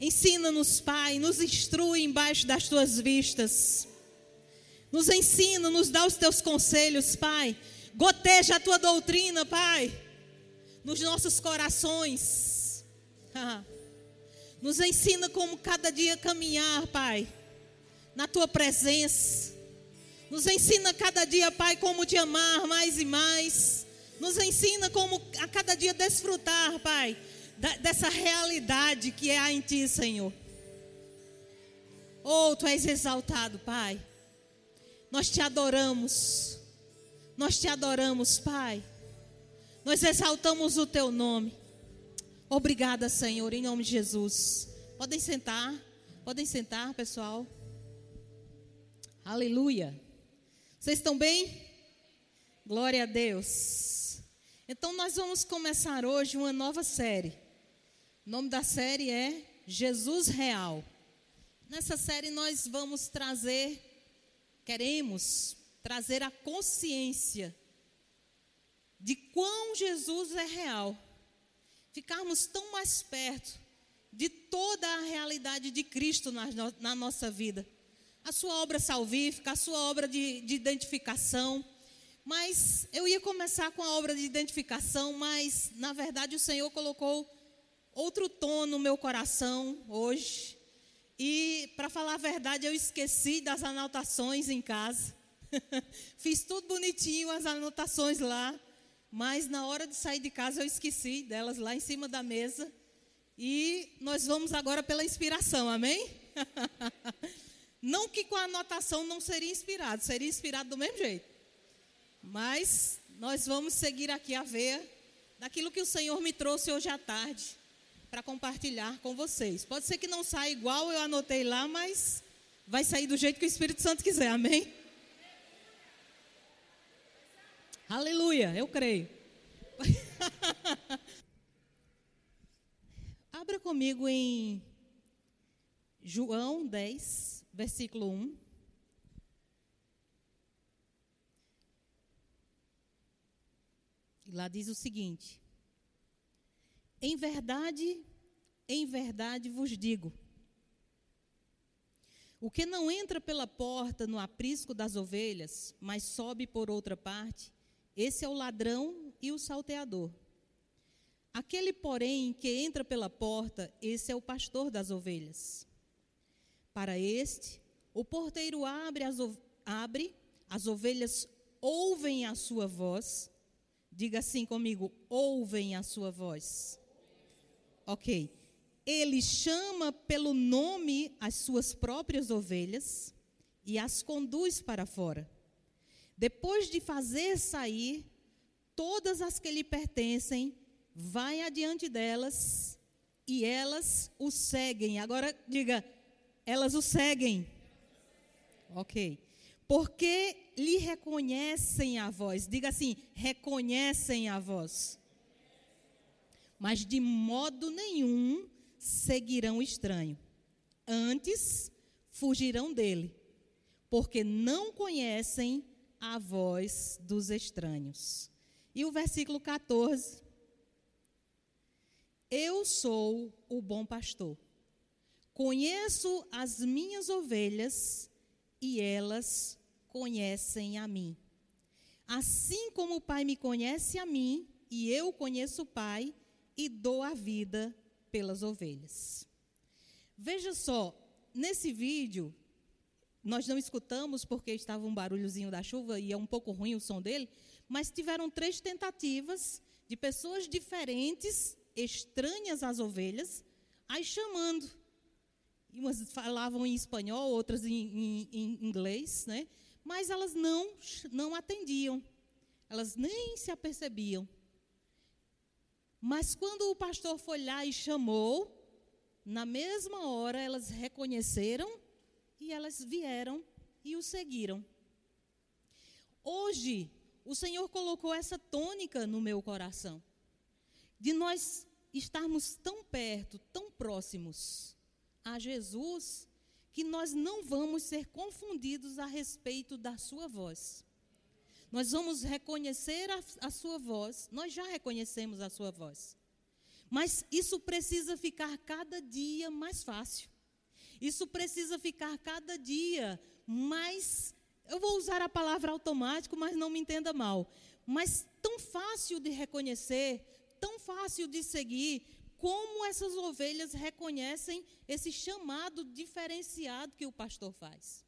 Ensina-nos, Pai, nos instrui embaixo das tuas vistas. Nos ensina, nos dá os teus conselhos, Pai. Goteja a tua doutrina, Pai, nos nossos corações. Nos ensina como cada dia caminhar, Pai, na tua presença. Nos ensina cada dia, Pai, como te amar mais e mais. Nos ensina como a cada dia desfrutar, Pai, dessa realidade que é em Ti, Senhor. Oh, Tu és exaltado, Pai. Nós te adoramos. Nós te adoramos, Pai. Nós exaltamos o Teu nome. Obrigada, Senhor, em nome de Jesus. Podem sentar. Podem sentar, pessoal. Aleluia. Vocês estão bem? Glória a Deus. Então, nós vamos começar hoje uma nova série. O nome da série é Jesus Real. Nessa série, nós vamos trazer, queremos trazer a consciência de quão Jesus é real. Ficarmos tão mais perto de toda a realidade de Cristo na, na nossa vida. A sua obra salvífica, a sua obra de, de identificação. Mas eu ia começar com a obra de identificação, mas na verdade o Senhor colocou outro tom no meu coração hoje. E, para falar a verdade, eu esqueci das anotações em casa. Fiz tudo bonitinho, as anotações lá. Mas na hora de sair de casa eu esqueci delas lá em cima da mesa. E nós vamos agora pela inspiração, amém? não que com a anotação não seria inspirado, seria inspirado do mesmo jeito. Mas nós vamos seguir aqui a ver daquilo que o Senhor me trouxe hoje à tarde para compartilhar com vocês. Pode ser que não saia igual eu anotei lá, mas vai sair do jeito que o Espírito Santo quiser, amém? Aleluia, eu creio. Abra comigo em João 10, versículo 1. E lá diz o seguinte: em verdade, em verdade vos digo: o que não entra pela porta no aprisco das ovelhas, mas sobe por outra parte, esse é o ladrão e o salteador. Aquele, porém, que entra pela porta, esse é o pastor das ovelhas. Para este, o porteiro abre as, abre, as ovelhas ouvem a sua voz. Diga assim comigo: ouvem a sua voz. Ok. Ele chama pelo nome as suas próprias ovelhas e as conduz para fora. Depois de fazer sair todas as que lhe pertencem, vai adiante delas e elas o seguem. Agora diga, elas o seguem. Ok. Porque lhe reconhecem a voz. Diga assim, reconhecem a voz mas de modo nenhum seguirão o estranho. Antes fugirão dele, porque não conhecem a voz dos estranhos. E o versículo 14. Eu sou o bom pastor. Conheço as minhas ovelhas e elas conhecem a mim. Assim como o Pai me conhece a mim e eu conheço o Pai, e dou a vida pelas ovelhas. Veja só, nesse vídeo, nós não escutamos porque estava um barulhozinho da chuva e é um pouco ruim o som dele, mas tiveram três tentativas de pessoas diferentes, estranhas às ovelhas, aí chamando. Umas falavam em espanhol, outras em, em, em inglês, né? mas elas não, não atendiam, elas nem se apercebiam. Mas quando o pastor foi lá e chamou, na mesma hora elas reconheceram e elas vieram e o seguiram. Hoje, o Senhor colocou essa tônica no meu coração, de nós estarmos tão perto, tão próximos a Jesus, que nós não vamos ser confundidos a respeito da sua voz. Nós vamos reconhecer a, a sua voz, nós já reconhecemos a sua voz. Mas isso precisa ficar cada dia mais fácil. Isso precisa ficar cada dia mais. Eu vou usar a palavra automático, mas não me entenda mal. Mas tão fácil de reconhecer, tão fácil de seguir, como essas ovelhas reconhecem esse chamado diferenciado que o pastor faz.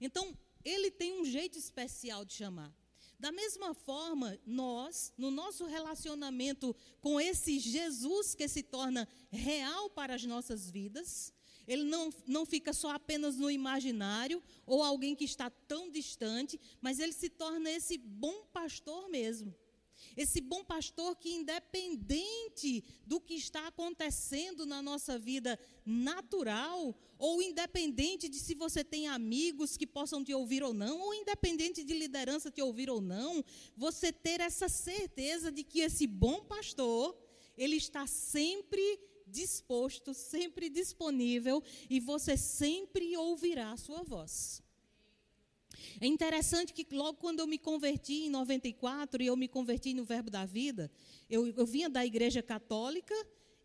Então, ele tem um jeito especial de chamar. Da mesma forma, nós, no nosso relacionamento com esse Jesus que se torna real para as nossas vidas, ele não, não fica só apenas no imaginário ou alguém que está tão distante, mas ele se torna esse bom pastor mesmo. Esse bom pastor que, independente do que está acontecendo na nossa vida natural, ou independente de se você tem amigos que possam te ouvir ou não, ou independente de liderança te ouvir ou não, você ter essa certeza de que esse bom pastor, ele está sempre disposto, sempre disponível e você sempre ouvirá a sua voz. É interessante que logo quando eu me converti em 94 e eu me converti no Verbo da Vida, eu, eu vinha da igreja católica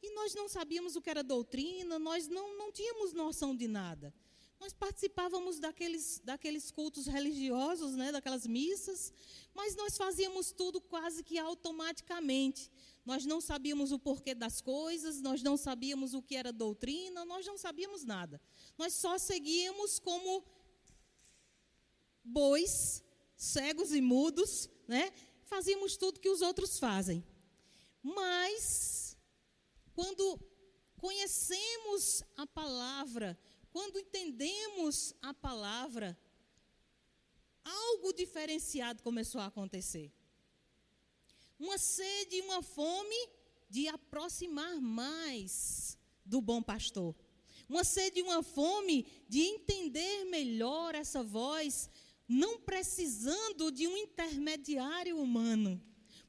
e nós não sabíamos o que era doutrina, nós não, não tínhamos noção de nada. Nós participávamos daqueles, daqueles cultos religiosos, né, daquelas missas, mas nós fazíamos tudo quase que automaticamente. Nós não sabíamos o porquê das coisas, nós não sabíamos o que era doutrina, nós não sabíamos nada. Nós só seguíamos como bois, cegos e mudos, né? Fazíamos tudo que os outros fazem. Mas, quando conhecemos a palavra, quando entendemos a palavra, algo diferenciado começou a acontecer. Uma sede e uma fome de aproximar mais do bom pastor. Uma sede e uma fome de entender melhor essa voz, não precisando de um intermediário humano.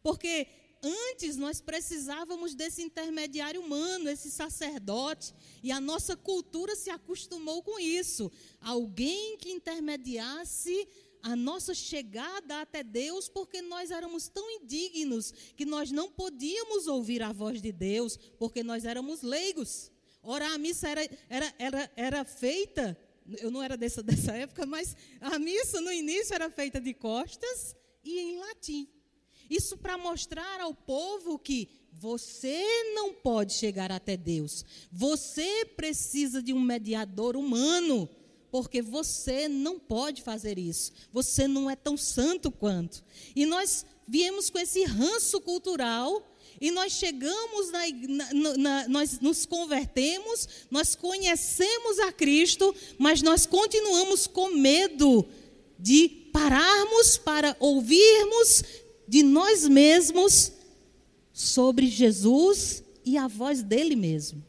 Porque antes nós precisávamos desse intermediário humano, esse sacerdote, e a nossa cultura se acostumou com isso. Alguém que intermediasse a nossa chegada até Deus, porque nós éramos tão indignos que nós não podíamos ouvir a voz de Deus, porque nós éramos leigos. Ora, a missa era, era, era, era feita eu não era dessa, dessa época, mas a missa no início era feita de costas e em latim. Isso para mostrar ao povo que você não pode chegar até Deus. Você precisa de um mediador humano, porque você não pode fazer isso. Você não é tão santo quanto. E nós viemos com esse ranço cultural e nós chegamos, na, na, na, nós nos convertemos, nós conhecemos a Cristo, mas nós continuamos com medo de pararmos para ouvirmos de nós mesmos sobre Jesus e a voz dele mesmo.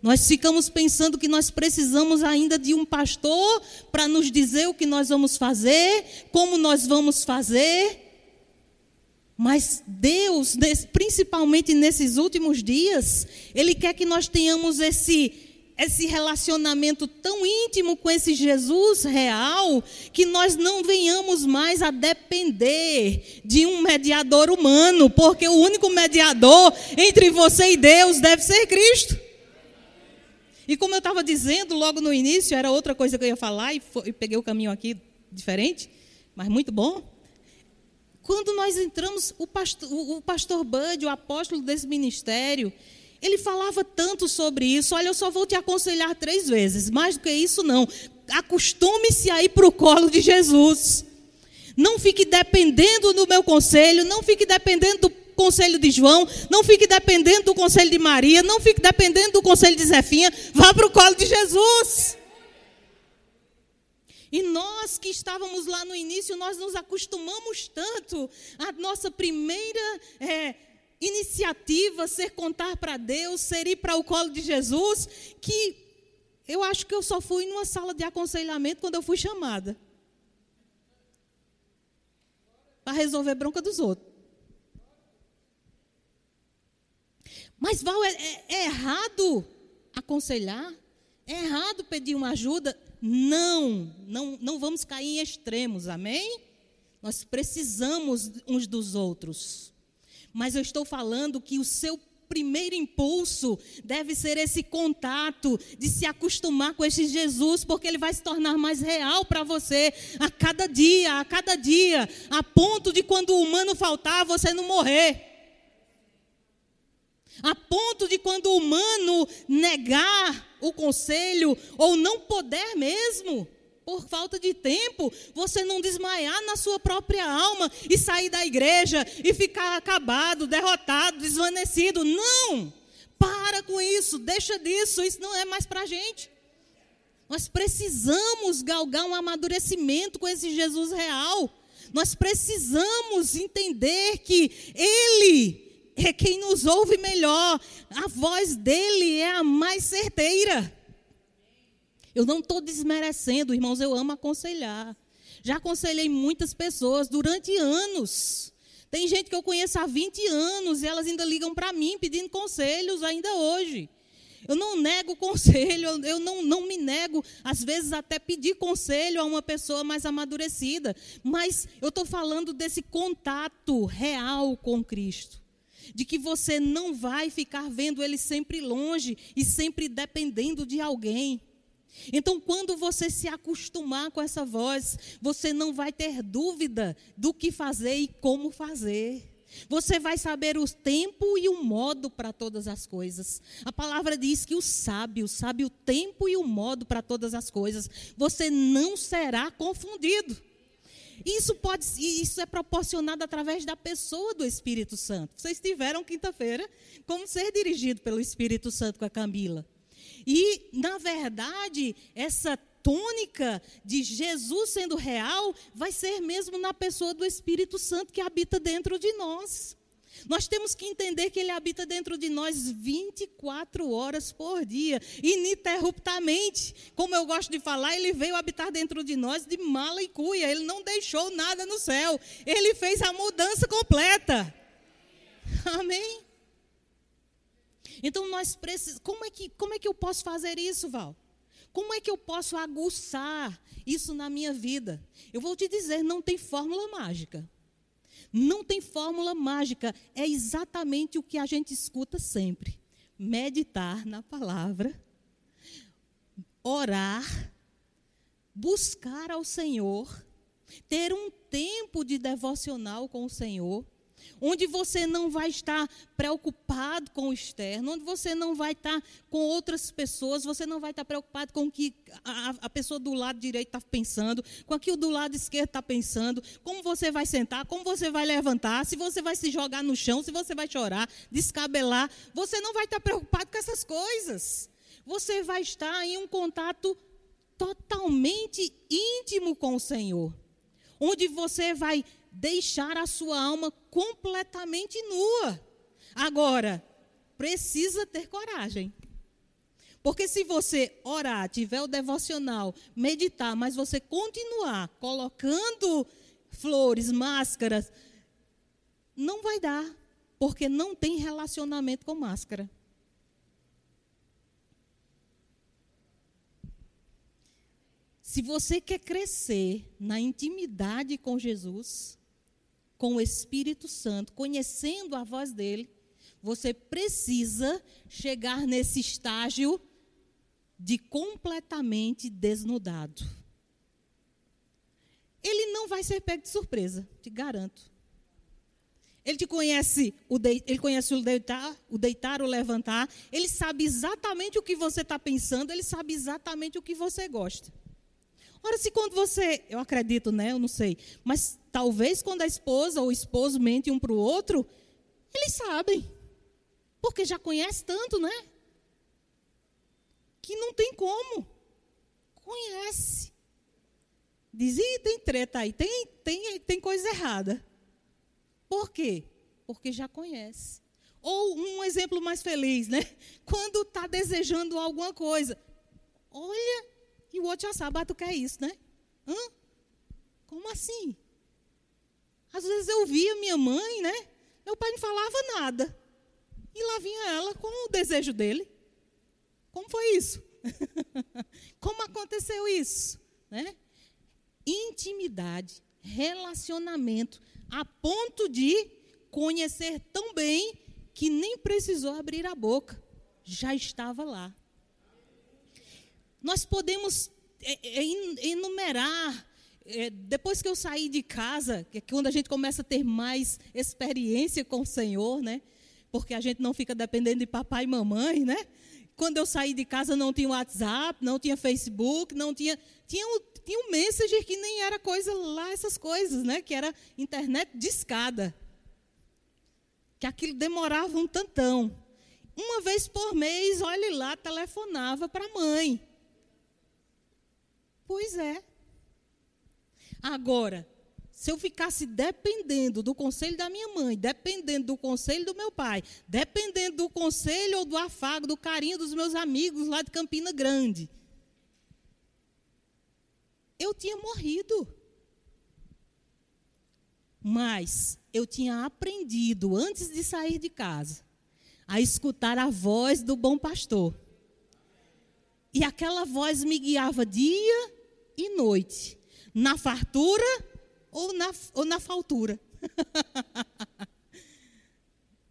Nós ficamos pensando que nós precisamos ainda de um pastor para nos dizer o que nós vamos fazer, como nós vamos fazer. Mas Deus, principalmente nesses últimos dias, Ele quer que nós tenhamos esse, esse relacionamento tão íntimo com esse Jesus real, que nós não venhamos mais a depender de um mediador humano, porque o único mediador entre você e Deus deve ser Cristo. E como eu estava dizendo logo no início, era outra coisa que eu ia falar, e, foi, e peguei o caminho aqui diferente, mas muito bom. Quando nós entramos, o pastor, o pastor Bud, o apóstolo desse ministério, ele falava tanto sobre isso. Olha, eu só vou te aconselhar três vezes, mais do que isso não. Acostume-se a ir para o colo de Jesus. Não fique dependendo do meu conselho, não fique dependendo do conselho de João, não fique dependendo do conselho de Maria, não fique dependendo do conselho de Zefinha, vá para o colo de Jesus. E nós que estávamos lá no início, nós nos acostumamos tanto a nossa primeira é, iniciativa ser contar para Deus, ser ir para o colo de Jesus, que eu acho que eu só fui numa sala de aconselhamento quando eu fui chamada para resolver bronca dos outros. Mas Val, é, é, é errado aconselhar? É errado pedir uma ajuda? Não, não, não vamos cair em extremos, amém? Nós precisamos uns dos outros. Mas eu estou falando que o seu primeiro impulso deve ser esse contato, de se acostumar com esse Jesus, porque ele vai se tornar mais real para você a cada dia, a cada dia, a ponto de quando o humano faltar, você não morrer. A ponto de quando o humano negar o conselho ou não poder mesmo, por falta de tempo, você não desmaiar na sua própria alma e sair da igreja e ficar acabado, derrotado, desvanecido. Não! Para com isso, deixa disso, isso não é mais para a gente. Nós precisamos galgar um amadurecimento com esse Jesus real. Nós precisamos entender que Ele é quem nos ouve melhor, a voz dele é a mais certeira. Eu não estou desmerecendo, irmãos, eu amo aconselhar. Já aconselhei muitas pessoas durante anos. Tem gente que eu conheço há 20 anos e elas ainda ligam para mim pedindo conselhos ainda hoje. Eu não nego conselho, eu não, não me nego, às vezes, até pedir conselho a uma pessoa mais amadurecida. Mas eu estou falando desse contato real com Cristo. De que você não vai ficar vendo ele sempre longe e sempre dependendo de alguém. Então, quando você se acostumar com essa voz, você não vai ter dúvida do que fazer e como fazer. Você vai saber o tempo e o modo para todas as coisas. A palavra diz que o sábio sabe o tempo e o modo para todas as coisas. Você não será confundido. Isso pode, isso é proporcionado através da pessoa do Espírito Santo. Vocês tiveram quinta-feira como ser dirigido pelo Espírito Santo com a Camila. E, na verdade, essa tônica de Jesus sendo real vai ser mesmo na pessoa do Espírito Santo que habita dentro de nós. Nós temos que entender que Ele habita dentro de nós 24 horas por dia, ininterruptamente. Como eu gosto de falar, Ele veio habitar dentro de nós de mala e cuia. Ele não deixou nada no céu. Ele fez a mudança completa. Amém? Então nós precisamos. Como é que, como é que eu posso fazer isso, Val? Como é que eu posso aguçar isso na minha vida? Eu vou te dizer, não tem fórmula mágica. Não tem fórmula mágica. É exatamente o que a gente escuta sempre: meditar na palavra, orar, buscar ao Senhor, ter um tempo de devocional com o Senhor onde você não vai estar preocupado com o externo, onde você não vai estar com outras pessoas, você não vai estar preocupado com o que a, a pessoa do lado direito está pensando, com o que o do lado esquerdo está pensando, como você vai sentar, como você vai levantar, se você vai se jogar no chão, se você vai chorar, descabelar, você não vai estar preocupado com essas coisas. Você vai estar em um contato totalmente íntimo com o Senhor, onde você vai deixar a sua alma completamente nua. Agora, precisa ter coragem. Porque se você orar, tiver o devocional, meditar, mas você continuar colocando flores, máscaras, não vai dar, porque não tem relacionamento com máscara. Se você quer crescer na intimidade com Jesus, com o Espírito Santo, conhecendo a voz dele, você precisa chegar nesse estágio de completamente desnudado. Ele não vai ser pego de surpresa, te garanto. Ele te conhece, o de, ele conhece o deitar, o deitar, o levantar. Ele sabe exatamente o que você está pensando. Ele sabe exatamente o que você gosta. Ora, se quando você, eu acredito, né? Eu não sei, mas talvez quando a esposa ou o esposo mente um para o outro, eles sabem, porque já conhece tanto, né? Que não tem como. Conhece. Diz, Ih, tem treta aí, tem, tem, tem coisa errada. Por quê? Porque já conhece. Ou um exemplo mais feliz, né? Quando está desejando alguma coisa. Olha, e o outro já sabe, ah, tu quer isso, né? Hã? Como assim? Às vezes eu via minha mãe, né? Meu pai não falava nada. E lá vinha ela com o desejo dele. Como foi isso? Como aconteceu isso? Né? Intimidade, relacionamento, a ponto de conhecer tão bem que nem precisou abrir a boca, já estava lá. Nós podemos é, é, enumerar é, depois que eu saí de casa, que é quando a gente começa a ter mais experiência com o Senhor, né? Porque a gente não fica dependendo de papai e mamãe, né? Quando eu saí de casa não tinha WhatsApp, não tinha Facebook, não tinha tinha um, tinha um Messenger que nem era coisa lá essas coisas, né? Que era internet de escada. Que aquilo demorava um tantão. Uma vez por mês, olhe lá, telefonava para a mãe. Pois é. Agora, se eu ficasse dependendo do conselho da minha mãe, dependendo do conselho do meu pai, dependendo do conselho ou do afago, do carinho dos meus amigos lá de Campina Grande, eu tinha morrido. Mas eu tinha aprendido, antes de sair de casa, a escutar a voz do bom pastor. E aquela voz me guiava dia e noite na fartura ou na, ou na faltura.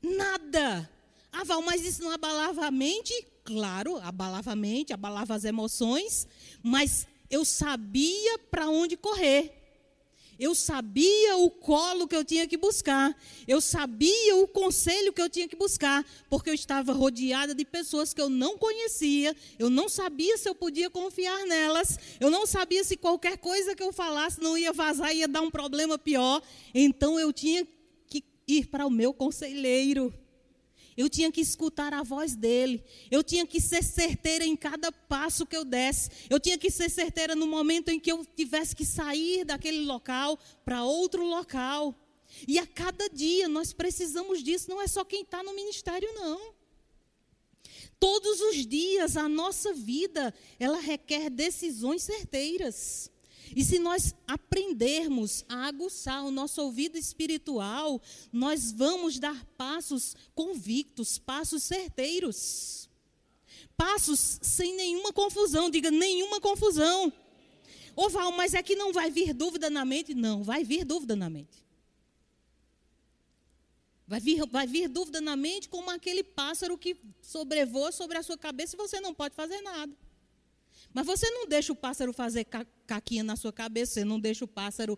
Nada. Ah, Val, mas isso não abalava a mente? Claro, abalava a mente, abalava as emoções, mas eu sabia para onde correr. Eu sabia o colo que eu tinha que buscar. Eu sabia o conselho que eu tinha que buscar, porque eu estava rodeada de pessoas que eu não conhecia. Eu não sabia se eu podia confiar nelas. Eu não sabia se qualquer coisa que eu falasse não ia vazar ia dar um problema pior. Então eu tinha que ir para o meu conselheiro. Eu tinha que escutar a voz dele. Eu tinha que ser certeira em cada passo que eu desse. Eu tinha que ser certeira no momento em que eu tivesse que sair daquele local para outro local. E a cada dia nós precisamos disso. Não é só quem está no ministério, não. Todos os dias a nossa vida ela requer decisões certeiras. E se nós aprendermos a aguçar o nosso ouvido espiritual, nós vamos dar passos convictos, passos certeiros. Passos sem nenhuma confusão, diga nenhuma confusão. Ô Val, mas é que não vai vir dúvida na mente? Não, vai vir dúvida na mente. Vai vir, vai vir dúvida na mente como aquele pássaro que sobrevoa sobre a sua cabeça e você não pode fazer nada. Mas você não deixa o pássaro fazer caquinha na sua cabeça, você não deixa o pássaro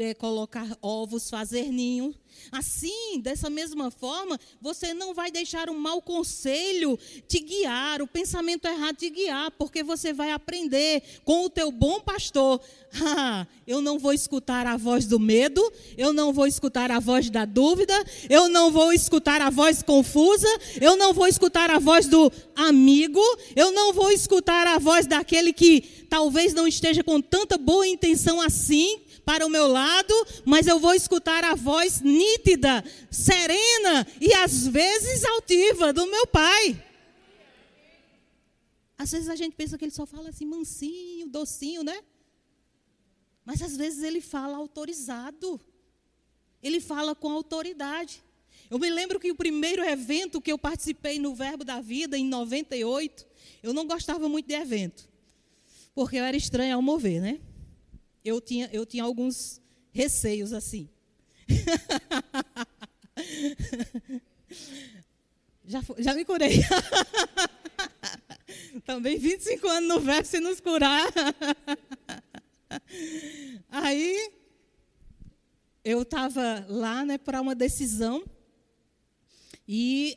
é, colocar ovos, fazer ninho. Assim, dessa mesma forma, você não vai deixar um mau conselho te guiar, o pensamento errado te guiar, porque você vai aprender com o teu bom pastor. Ah, eu não vou escutar a voz do medo, eu não vou escutar a voz da dúvida, eu não vou escutar a voz confusa, eu não vou escutar a voz do amigo, eu não vou escutar a voz daquele que talvez não esteja com tanta boa intenção assim para o meu lado, mas eu vou escutar a voz nítida, serena e às vezes altiva do meu pai. Às vezes a gente pensa que ele só fala assim mansinho, docinho, né? Mas às vezes ele fala autorizado. Ele fala com autoridade. Eu me lembro que o primeiro evento que eu participei no Verbo da Vida, em 98, eu não gostava muito de evento. Porque eu era estranha ao mover, né? Eu tinha, eu tinha alguns receios assim. já, já me curei. Também 25 anos no verbo se nos curar. Aí eu estava lá né, para uma decisão e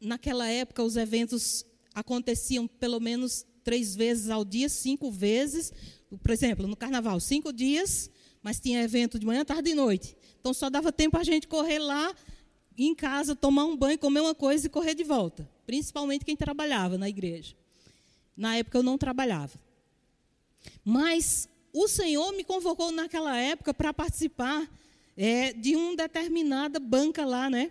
naquela época os eventos aconteciam pelo menos três vezes ao dia, cinco vezes, por exemplo, no carnaval, cinco dias, mas tinha evento de manhã, tarde e noite. Então só dava tempo a gente correr lá em casa, tomar um banho, comer uma coisa e correr de volta. Principalmente quem trabalhava na igreja. Na época eu não trabalhava. Mas o Senhor me convocou naquela época para participar é, de uma determinada banca lá, né?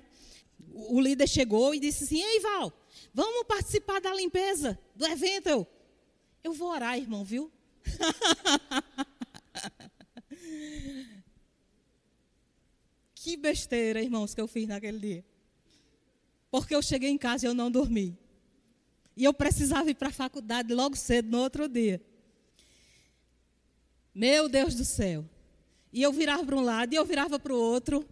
O líder chegou e disse assim: Ei, Val, vamos participar da limpeza do evento. Eu, eu vou orar, irmão, viu? que besteira, irmãos, que eu fiz naquele dia. Porque eu cheguei em casa e eu não dormi. E eu precisava ir para a faculdade logo cedo no outro dia. Meu Deus do céu. E eu virava para um lado e eu virava para o outro.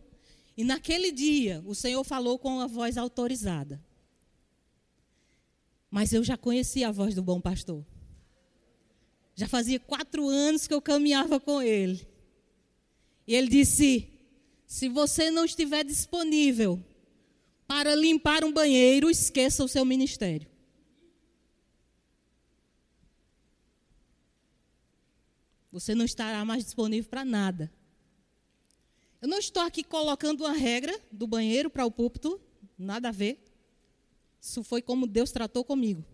E naquele dia, o Senhor falou com a voz autorizada. Mas eu já conhecia a voz do bom pastor. Já fazia quatro anos que eu caminhava com ele. E ele disse: se você não estiver disponível para limpar um banheiro, esqueça o seu ministério. Você não estará mais disponível para nada. Eu não estou aqui colocando uma regra do banheiro para o púlpito, nada a ver. Isso foi como Deus tratou comigo.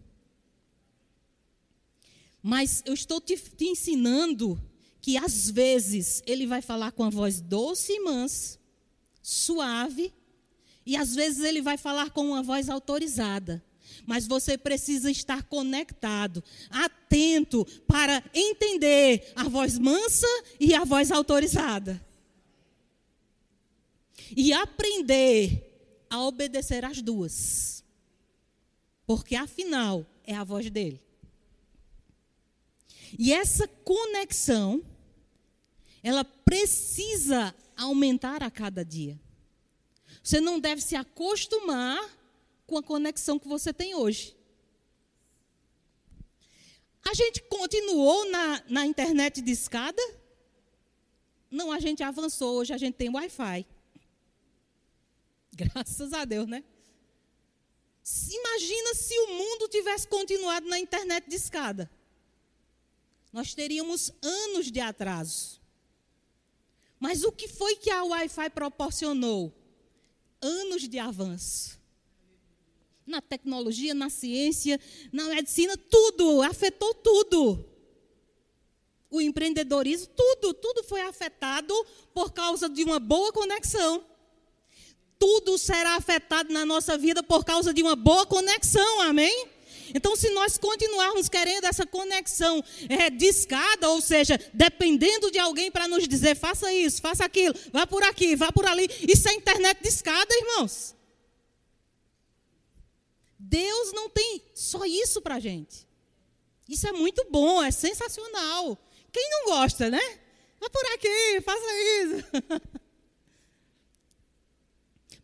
Mas eu estou te, te ensinando que às vezes ele vai falar com a voz doce e mansa, suave, e às vezes ele vai falar com uma voz autorizada. Mas você precisa estar conectado, atento para entender a voz mansa e a voz autorizada. E aprender a obedecer as duas. Porque afinal é a voz dele. E essa conexão, ela precisa aumentar a cada dia. Você não deve se acostumar com a conexão que você tem hoje. A gente continuou na, na internet de escada? Não, a gente avançou. Hoje a gente tem Wi-Fi. Graças a Deus, né? Imagina se o mundo tivesse continuado na internet de escada nós teríamos anos de atraso. Mas o que foi que a Wi-Fi proporcionou? Anos de avanço. Na tecnologia, na ciência, na medicina, tudo, afetou tudo. O empreendedorismo, tudo, tudo foi afetado por causa de uma boa conexão. Tudo será afetado na nossa vida por causa de uma boa conexão, amém? Então, se nós continuarmos querendo essa conexão é, discada, ou seja, dependendo de alguém para nos dizer, faça isso, faça aquilo, vá por aqui, vá por ali, isso é internet discada, irmãos. Deus não tem só isso para a gente. Isso é muito bom, é sensacional. Quem não gosta, né? Vá por aqui, faça isso.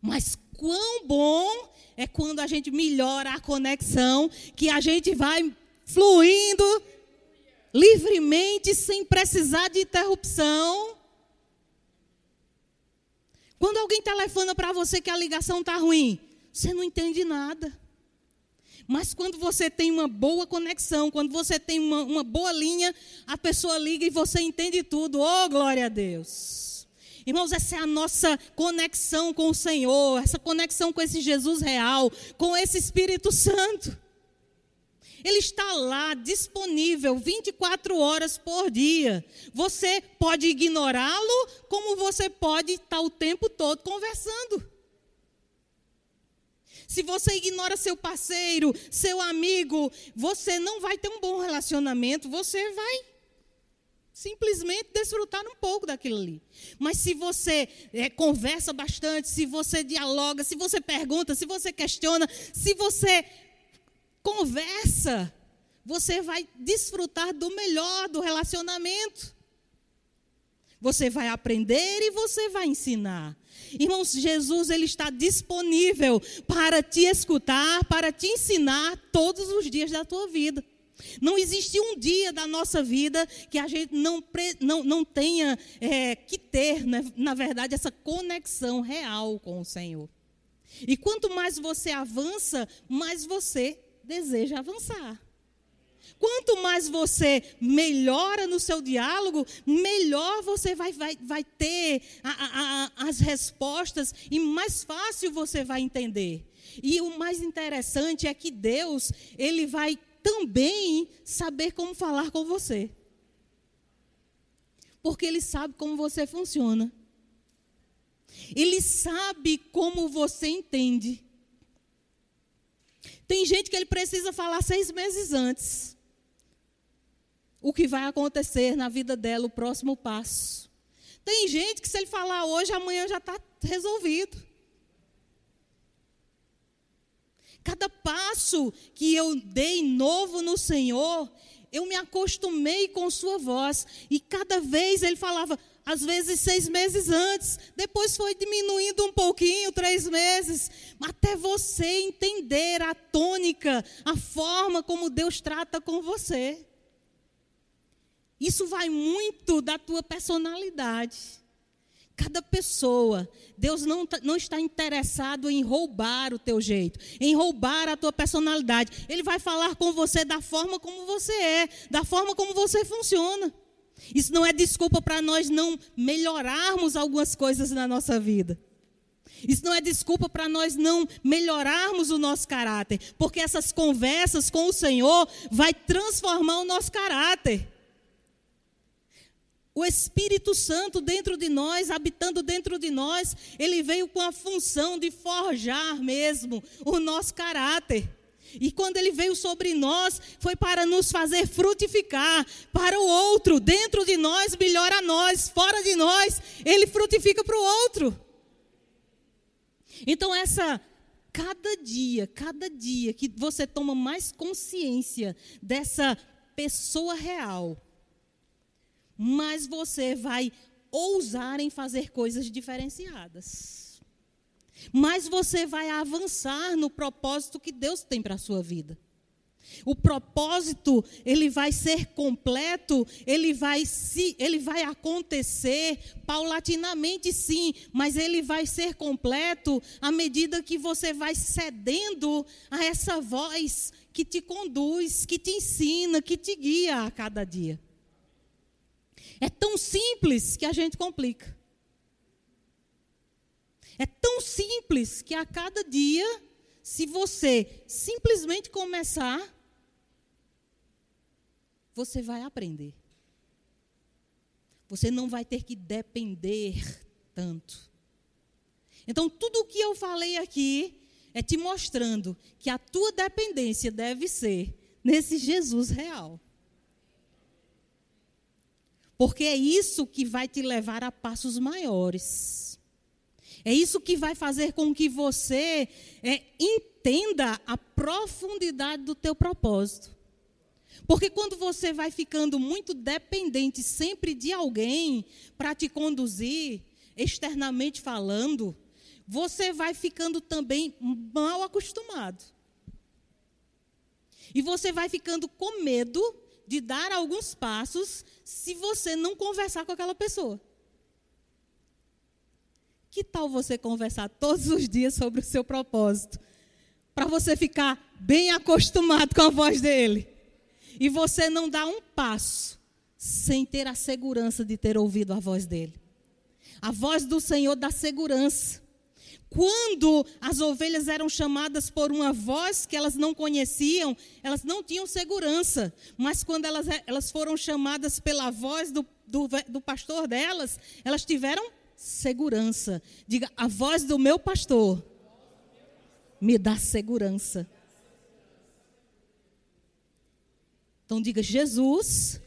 Mas quão bom é quando a gente melhora a conexão, que a gente vai fluindo livremente, sem precisar de interrupção. Quando alguém telefona para você que a ligação está ruim, você não entende nada. Mas quando você tem uma boa conexão, quando você tem uma, uma boa linha, a pessoa liga e você entende tudo. Oh, glória a Deus! Irmãos, essa é a nossa conexão com o Senhor, essa conexão com esse Jesus real, com esse Espírito Santo. Ele está lá disponível 24 horas por dia. Você pode ignorá-lo, como você pode estar o tempo todo conversando. Se você ignora seu parceiro, seu amigo, você não vai ter um bom relacionamento, você vai simplesmente desfrutar um pouco daquilo ali. Mas se você é, conversa bastante, se você dialoga, se você pergunta, se você questiona, se você conversa, você vai desfrutar do melhor do relacionamento. Você vai aprender e você vai ensinar. Irmãos, Jesus ele está disponível para te escutar, para te ensinar todos os dias da tua vida. Não existe um dia da nossa vida que a gente não, não, não tenha é, que ter, né, na verdade, essa conexão real com o Senhor. E quanto mais você avança, mais você deseja avançar. Quanto mais você melhora no seu diálogo, melhor você vai, vai, vai ter a, a, a, as respostas e mais fácil você vai entender. E o mais interessante é que Deus, Ele vai também saber como falar com você. Porque ele sabe como você funciona. Ele sabe como você entende. Tem gente que ele precisa falar seis meses antes. O que vai acontecer na vida dela, o próximo passo. Tem gente que se ele falar hoje, amanhã já está resolvido. Cada passo que eu dei novo no Senhor, eu me acostumei com Sua voz. E cada vez Ele falava: às vezes seis meses antes, depois foi diminuindo um pouquinho, três meses, até você entender a tônica, a forma como Deus trata com você. Isso vai muito da tua personalidade. Cada pessoa, Deus não, tá, não está interessado em roubar o teu jeito, em roubar a tua personalidade. Ele vai falar com você da forma como você é, da forma como você funciona. Isso não é desculpa para nós não melhorarmos algumas coisas na nossa vida. Isso não é desculpa para nós não melhorarmos o nosso caráter, porque essas conversas com o Senhor vai transformar o nosso caráter o Espírito Santo dentro de nós, habitando dentro de nós, ele veio com a função de forjar mesmo o nosso caráter. E quando ele veio sobre nós, foi para nos fazer frutificar para o outro. Dentro de nós, melhora nós. Fora de nós, ele frutifica para o outro. Então, essa, cada dia, cada dia que você toma mais consciência dessa pessoa real, mas você vai ousar em fazer coisas diferenciadas. Mas você vai avançar no propósito que Deus tem para a sua vida. O propósito, ele vai ser completo, ele vai se, ele vai acontecer paulatinamente sim, mas ele vai ser completo à medida que você vai cedendo a essa voz que te conduz, que te ensina, que te guia a cada dia. É tão simples que a gente complica. É tão simples que a cada dia, se você simplesmente começar, você vai aprender. Você não vai ter que depender tanto. Então, tudo o que eu falei aqui é te mostrando que a tua dependência deve ser nesse Jesus real. Porque é isso que vai te levar a passos maiores. É isso que vai fazer com que você é, entenda a profundidade do teu propósito. Porque quando você vai ficando muito dependente sempre de alguém para te conduzir, externamente falando, você vai ficando também mal acostumado. E você vai ficando com medo de dar alguns passos se você não conversar com aquela pessoa. Que tal você conversar todos os dias sobre o seu propósito? Para você ficar bem acostumado com a voz dele. E você não dar um passo sem ter a segurança de ter ouvido a voz dele. A voz do Senhor dá segurança. Quando as ovelhas eram chamadas por uma voz que elas não conheciam, elas não tinham segurança. Mas quando elas, elas foram chamadas pela voz do, do, do pastor delas, elas tiveram segurança. Diga, a voz do meu pastor me dá segurança. Então diga, Jesus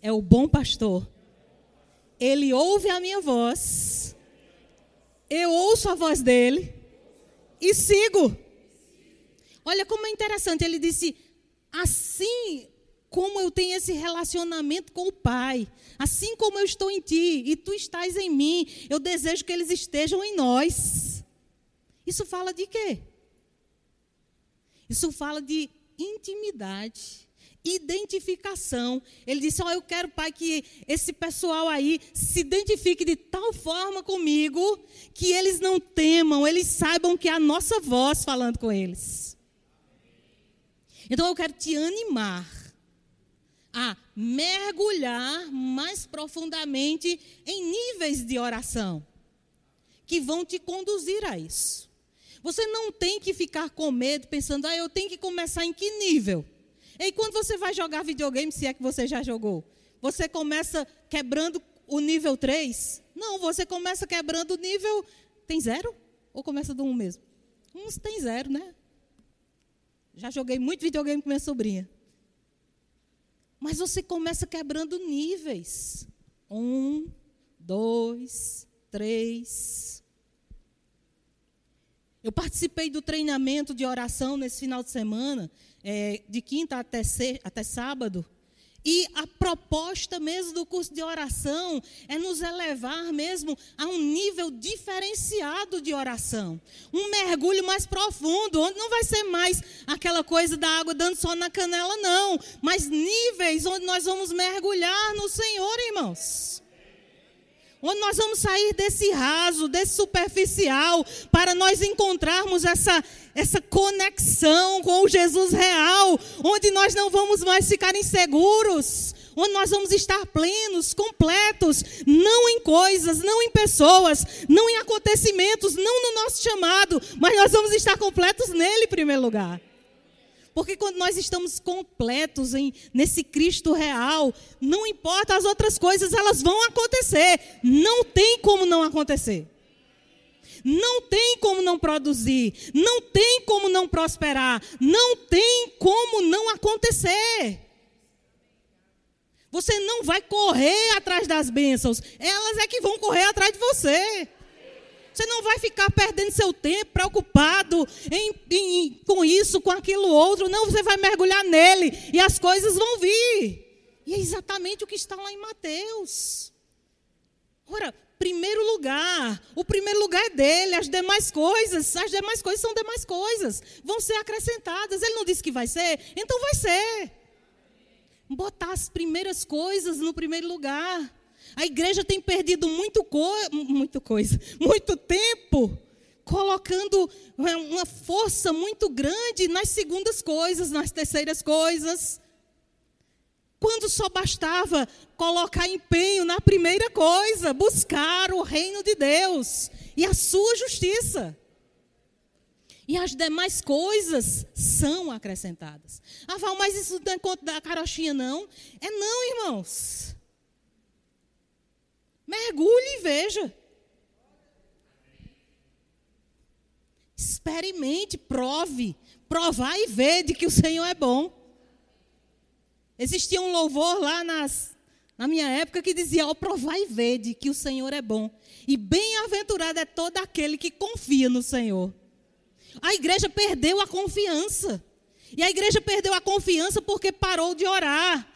é o bom pastor. Ele ouve a minha voz eu ouço a voz dele e sigo. Olha como é interessante, ele disse: assim como eu tenho esse relacionamento com o Pai, assim como eu estou em ti e tu estás em mim, eu desejo que eles estejam em nós. Isso fala de quê? Isso fala de intimidade identificação. Ele disse: Ó, oh, eu quero, Pai, que esse pessoal aí se identifique de tal forma comigo que eles não temam, eles saibam que é a nossa voz falando com eles. Então eu quero te animar a mergulhar mais profundamente em níveis de oração que vão te conduzir a isso. Você não tem que ficar com medo pensando, ah, eu tenho que começar em que nível? E quando você vai jogar videogame, se é que você já jogou, você começa quebrando o nível 3? Não, você começa quebrando o nível. Tem zero? Ou começa do 1 um mesmo? Uns tem zero, né? Já joguei muito videogame com minha sobrinha. Mas você começa quebrando níveis. Um, dois, três. Eu participei do treinamento de oração nesse final de semana é, de quinta até, até sábado, E a proposta mesmo do curso de oração é nos elevar mesmo a um nível diferenciado de oração. Um mergulho mais profundo, onde não vai ser mais aquela coisa da água dando só na canela, não. Mas níveis onde nós vamos mergulhar no Senhor, irmãos onde nós vamos sair desse raso, desse superficial, para nós encontrarmos essa, essa conexão com o Jesus real, onde nós não vamos mais ficar inseguros, onde nós vamos estar plenos, completos, não em coisas, não em pessoas, não em acontecimentos, não no nosso chamado, mas nós vamos estar completos nele em primeiro lugar. Porque quando nós estamos completos em, nesse Cristo real, não importa as outras coisas, elas vão acontecer. Não tem como não acontecer. Não tem como não produzir. Não tem como não prosperar. Não tem como não acontecer. Você não vai correr atrás das bênçãos, elas é que vão correr atrás de você. Você não vai ficar perdendo seu tempo preocupado em, em, com isso, com aquilo outro. Não, você vai mergulhar nele e as coisas vão vir. E é exatamente o que está lá em Mateus. Ora, primeiro lugar, o primeiro lugar é dele, as demais coisas, as demais coisas são demais coisas, vão ser acrescentadas. Ele não disse que vai ser, então vai ser. Botar as primeiras coisas no primeiro lugar. A igreja tem perdido muito, co muito coisa, muito tempo, colocando é, uma força muito grande nas segundas coisas, nas terceiras coisas. Quando só bastava colocar empenho na primeira coisa, buscar o reino de Deus e a sua justiça. E as demais coisas são acrescentadas. Ah, Val, mas isso não é conta da carochinha, não? É não, irmãos. Mergulhe e veja. Experimente, prove, provar e ver de que o Senhor é bom. Existia um louvor lá nas, na minha época que dizia: Ó, provar e ver de que o Senhor é bom. E bem-aventurado é todo aquele que confia no Senhor. A igreja perdeu a confiança. E a igreja perdeu a confiança porque parou de orar.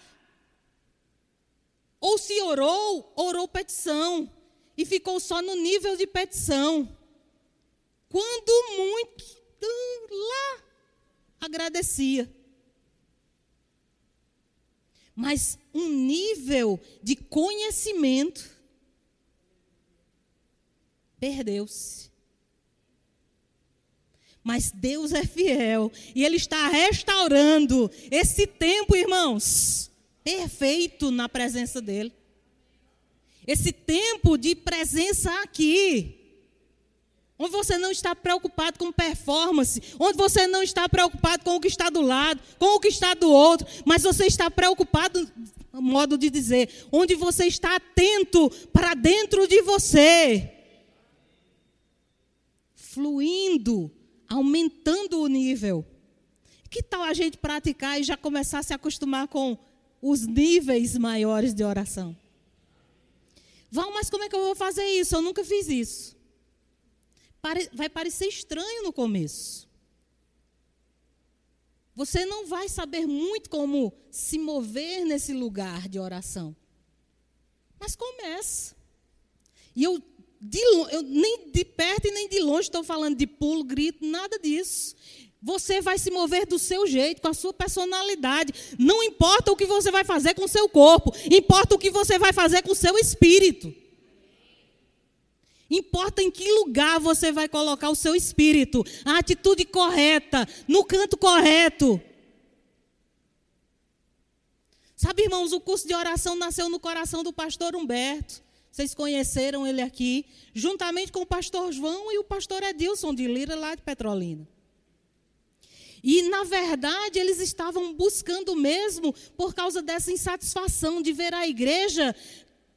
Ou se orou, orou petição. E ficou só no nível de petição. Quando muito lá agradecia. Mas um nível de conhecimento perdeu-se. Mas Deus é fiel e Ele está restaurando esse tempo, irmãos perfeito na presença dEle. Esse tempo de presença aqui, onde você não está preocupado com performance, onde você não está preocupado com o que está do lado, com o que está do outro, mas você está preocupado, modo de dizer, onde você está atento para dentro de você, fluindo, aumentando o nível. Que tal a gente praticar e já começar a se acostumar com os níveis maiores de oração. Val, mas como é que eu vou fazer isso? Eu nunca fiz isso. Vai parecer estranho no começo. Você não vai saber muito como se mover nesse lugar de oração. Mas começa. E eu, de, eu nem de perto e nem de longe estou falando de pulo, grito, nada disso. Você vai se mover do seu jeito, com a sua personalidade. Não importa o que você vai fazer com o seu corpo, importa o que você vai fazer com o seu espírito. Importa em que lugar você vai colocar o seu espírito, a atitude correta, no canto correto. Sabe, irmãos, o curso de oração nasceu no coração do pastor Humberto. Vocês conheceram ele aqui, juntamente com o pastor João e o pastor Edilson de Lira, lá de Petrolina. E, na verdade, eles estavam buscando mesmo por causa dessa insatisfação de ver a igreja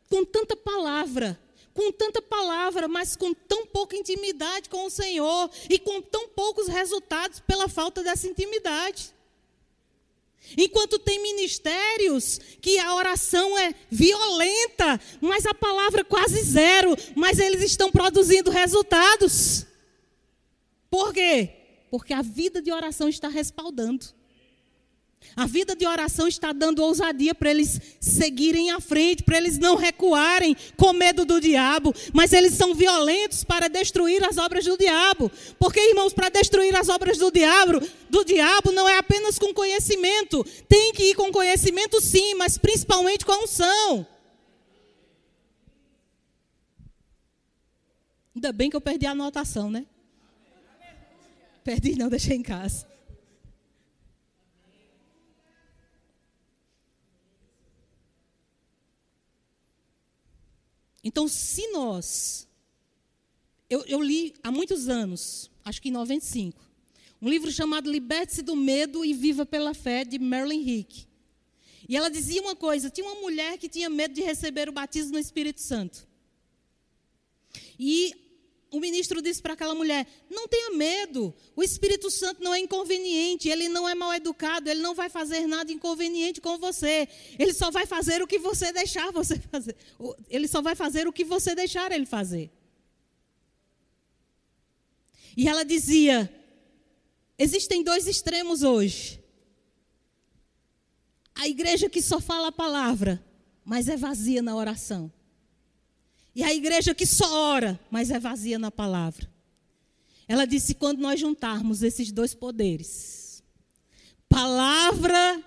com tanta palavra, com tanta palavra, mas com tão pouca intimidade com o Senhor e com tão poucos resultados pela falta dessa intimidade. Enquanto tem ministérios que a oração é violenta, mas a palavra quase zero, mas eles estão produzindo resultados. Por quê? Porque a vida de oração está respaldando. A vida de oração está dando ousadia para eles seguirem à frente, para eles não recuarem com medo do diabo, mas eles são violentos para destruir as obras do diabo. Porque, irmãos, para destruir as obras do diabo, do diabo não é apenas com conhecimento. Tem que ir com conhecimento sim, mas principalmente com a unção. Ainda bem que eu perdi a anotação, né? Perdi, não, deixei em casa. Então, se nós. Eu, eu, li há muitos anos, acho que em 95, um livro chamado Liberte-se do Medo e Viva pela Fé, de Marilyn Hick. E ela dizia uma coisa: tinha uma mulher que tinha medo de receber o batismo no Espírito Santo. E o ministro disse para aquela mulher: não tenha medo, o Espírito Santo não é inconveniente, ele não é mal educado, ele não vai fazer nada inconveniente com você, ele só vai fazer o que você deixar você fazer, ele só vai fazer o que você deixar ele fazer. E ela dizia: existem dois extremos hoje. A igreja que só fala a palavra, mas é vazia na oração. E a igreja que só ora, mas é vazia na palavra. Ela disse: quando nós juntarmos esses dois poderes, palavra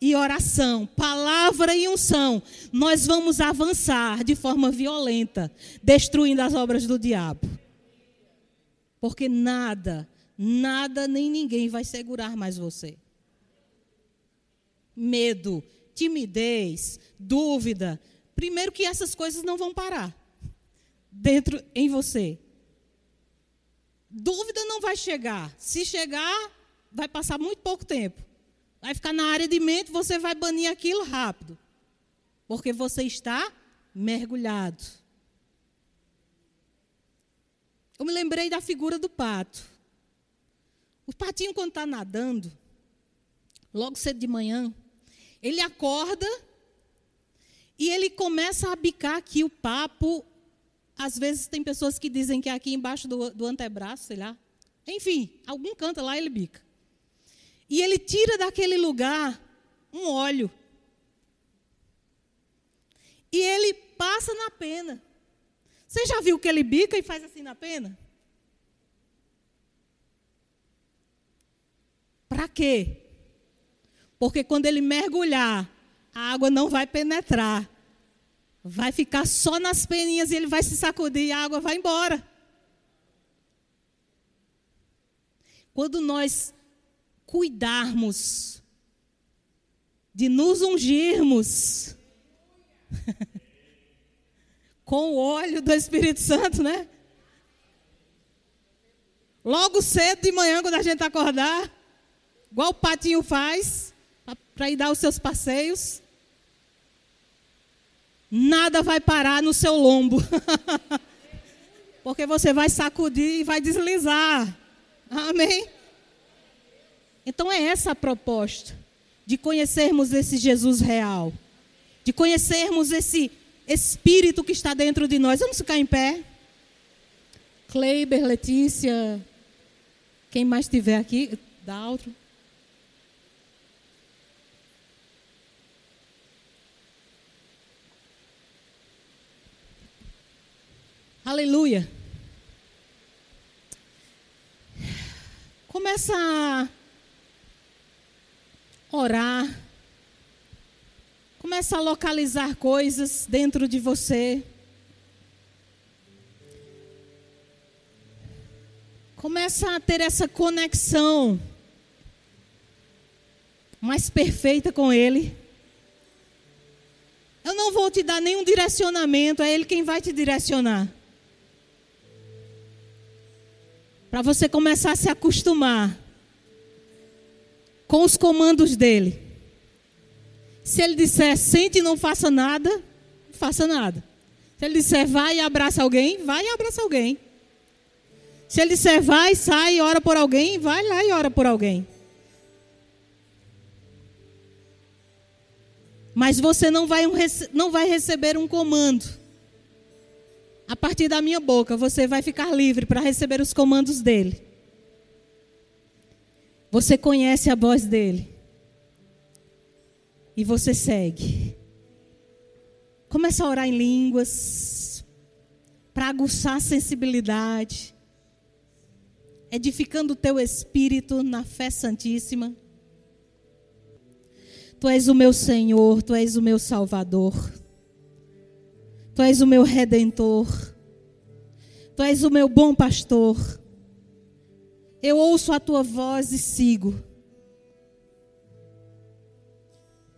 e oração, palavra e unção, nós vamos avançar de forma violenta, destruindo as obras do diabo. Porque nada, nada nem ninguém vai segurar mais você. Medo, timidez, dúvida. Primeiro que essas coisas não vão parar dentro em você. Dúvida não vai chegar. Se chegar, vai passar muito pouco tempo. Vai ficar na área de mente, você vai banir aquilo rápido. Porque você está mergulhado. Eu me lembrei da figura do pato. O patinho, quando está nadando, logo cedo de manhã, ele acorda e ele começa a bicar aqui o papo às vezes tem pessoas que dizem que é aqui embaixo do, do antebraço, sei lá. Enfim, algum canto lá ele bica. E ele tira daquele lugar um óleo. E ele passa na pena. Você já viu que ele bica e faz assim na pena? Para quê? Porque quando ele mergulhar, a água não vai penetrar vai ficar só nas peninhas e ele vai se sacudir e a água vai embora. Quando nós cuidarmos de nos ungirmos com o óleo do Espírito Santo, né? Logo cedo de manhã, quando a gente acordar, igual o patinho faz, para ir dar os seus passeios nada vai parar no seu lombo. Porque você vai sacudir e vai deslizar. Amém? Então é essa a proposta de conhecermos esse Jesus real, de conhecermos esse Espírito que está dentro de nós. Vamos ficar em pé? Kleiber, Letícia, quem mais estiver aqui, dá Aleluia. Começa a orar. Começa a localizar coisas dentro de você. Começa a ter essa conexão mais perfeita com Ele. Eu não vou te dar nenhum direcionamento, é Ele quem vai te direcionar. Para você começar a se acostumar com os comandos dele. Se ele disser sente e não faça nada, faça nada. Se ele disser vai e abraça alguém, vai e abraça alguém. Se ele disser vai, sai e ora por alguém, vai lá e ora por alguém. Mas você não vai, não vai receber um comando a partir da minha boca, você vai ficar livre para receber os comandos dele. Você conhece a voz dele. E você segue. Começa a orar em línguas, para aguçar a sensibilidade, edificando o teu espírito na fé santíssima. Tu és o meu Senhor, tu és o meu Salvador, tu és o meu redentor, tu és o meu bom pastor. Eu ouço a tua voz e sigo.